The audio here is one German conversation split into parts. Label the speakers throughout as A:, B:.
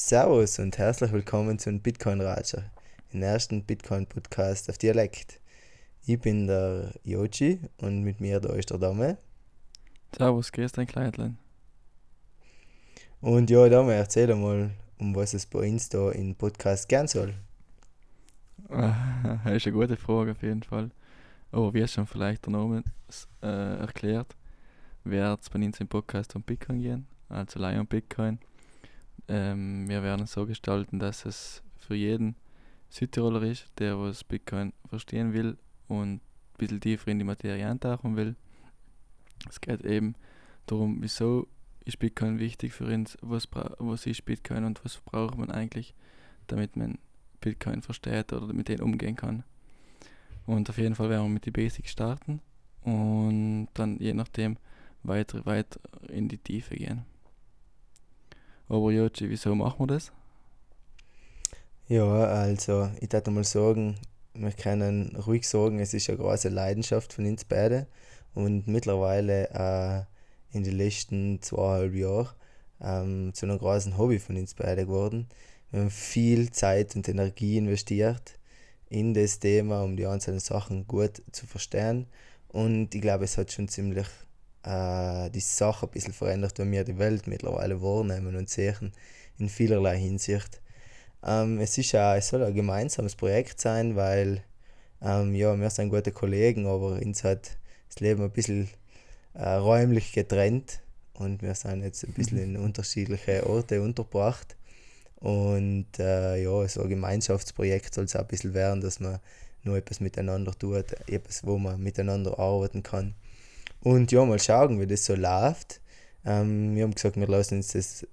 A: Servus und herzlich willkommen zum Bitcoin Ratscher, dem ersten Bitcoin-Podcast auf Dialekt. Ich bin der Yoji und mit mir da ist der Dame.
B: Servus, grüß dein Kleidlein.
A: Und ja, Dame, erzähl mal, um was es bei uns da im Podcast gern soll.
B: das ist eine gute Frage auf jeden Fall. Aber wie es schon vielleicht der Name äh, erklärt, wird es bei uns im Podcast um Bitcoin gehen, also Lion Bitcoin. Ähm, wir werden es so gestalten, dass es für jeden Südtiroler ist, der was Bitcoin verstehen will und ein bisschen tiefer in die Materie eintauchen will. Es geht eben darum, wieso ist Bitcoin wichtig für uns, was, was ist Bitcoin und was braucht man eigentlich, damit man Bitcoin versteht oder mit denen umgehen kann. Und auf jeden Fall werden wir mit den Basics starten und dann je nachdem weiter, weiter in die Tiefe gehen. Aber Joji, wieso machen wir das?
A: Ja, also ich würde mal sagen, wir können ruhig sagen, es ist eine große Leidenschaft von uns beiden und mittlerweile äh, in den letzten zweieinhalb Jahren ähm, zu einem großen Hobby von uns beiden geworden. Wir haben viel Zeit und Energie investiert in das Thema, um die einzelnen Sachen gut zu verstehen und ich glaube, es hat schon ziemlich äh, die Sache ein bisschen verändert, wenn wir die Welt mittlerweile wahrnehmen und sehen in vielerlei Hinsicht. Ähm, es, ist auch, es soll ein gemeinsames Projekt sein, weil ähm, ja, wir sind gute Kollegen, aber uns hat das Leben ein bisschen äh, räumlich getrennt und wir sind jetzt ein bisschen in unterschiedliche Orte untergebracht. Und äh, ja, so ein Gemeinschaftsprojekt soll es auch ein bisschen werden, dass man nur etwas miteinander tut, etwas, wo man miteinander arbeiten kann. Und ja, mal schauen, wie das so läuft. Ähm, wir haben gesagt, wir lassen uns das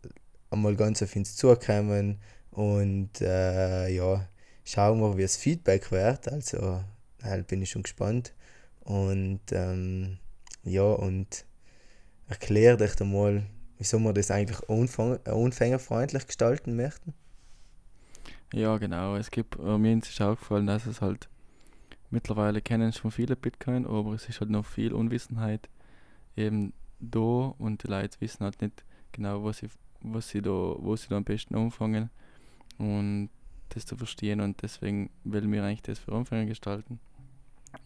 A: einmal ganz auf uns zukommen und äh, ja, schauen wir, wie das Feedback wird. Also, halt bin ich schon gespannt. Und ähm, ja, und erklär dich mal, wieso wir das eigentlich unfängerfreundlich gestalten möchten.
B: Ja, genau. Es gibt, äh, mir ist auch gefallen, dass es halt mittlerweile kennen schon viele Bitcoin, aber es ist halt noch viel Unwissenheit eben da und die Leute wissen halt nicht genau, was sie, was sie da, wo sie da am besten anfangen und das zu verstehen und deswegen wollen wir eigentlich das für Anfänger gestalten.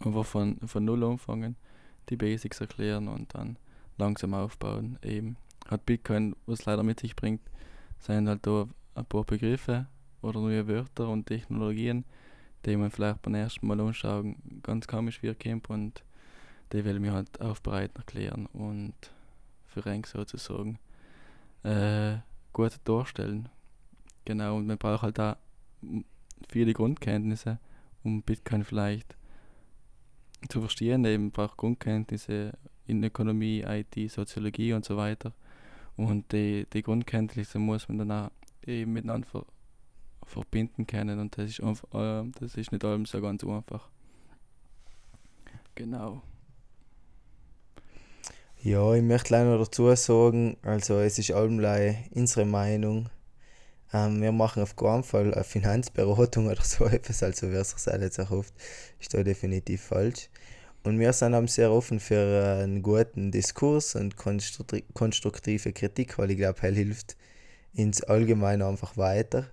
B: Aber von, von null anfangen, die Basics erklären und dann langsam aufbauen. Eben hat Bitcoin, was leider mit sich bringt, sind halt da ein paar Begriffe oder neue Wörter und Technologien, die man vielleicht beim ersten Mal anschauen ganz komisch kommt und die will mir halt aufbereiten erklären und für Renk sozusagen äh, gut darstellen. Genau, und man braucht halt da viele Grundkenntnisse, um Bitcoin vielleicht zu verstehen. Eben braucht Grundkenntnisse in Ökonomie, IT, Soziologie und so weiter. Und die, die Grundkenntnisse muss man dann auch eben miteinander ver verbinden können und das ist, einfach, äh, das ist nicht allem so ganz einfach. Genau.
A: Ja, ich möchte leider dazu sagen, also es ist allemal unsere Meinung. Ähm, wir machen auf keinen Fall eine Finanzberatung oder so etwas, also wer sich das jetzt erhofft, ist da definitiv falsch. Und wir sind auch sehr offen für einen guten Diskurs und konstruktive Kritik, weil ich glaube, er hilft ins Allgemeine einfach weiter.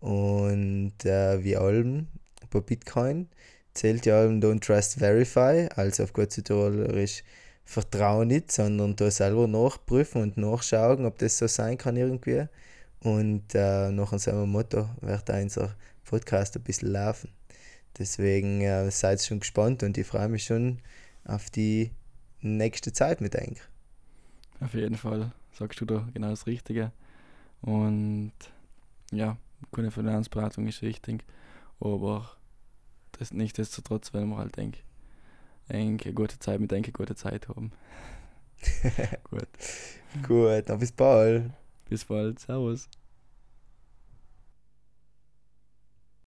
A: Und äh, wie allem bei Bitcoin zählt ja allem Don't Trust Verify, also auf gut Südtirolerisch vertraue nicht, sondern da selber nachprüfen und nachschauen, ob das so sein kann irgendwie. Und äh, nach unserem Motto wird unser Podcast ein bisschen laufen. Deswegen äh, seid schon gespannt und ich freue mich schon auf die nächste Zeit mit euch.
B: Auf jeden Fall sagst du da genau das Richtige. Und ja, gute Finanzberatung ist wichtig, aber das nichtsdestotrotz, wenn man halt denkt, eine gute Zeit mit eine gute Zeit haben.
A: Gut. Gut, dann bis bald.
B: Bis bald. Servus.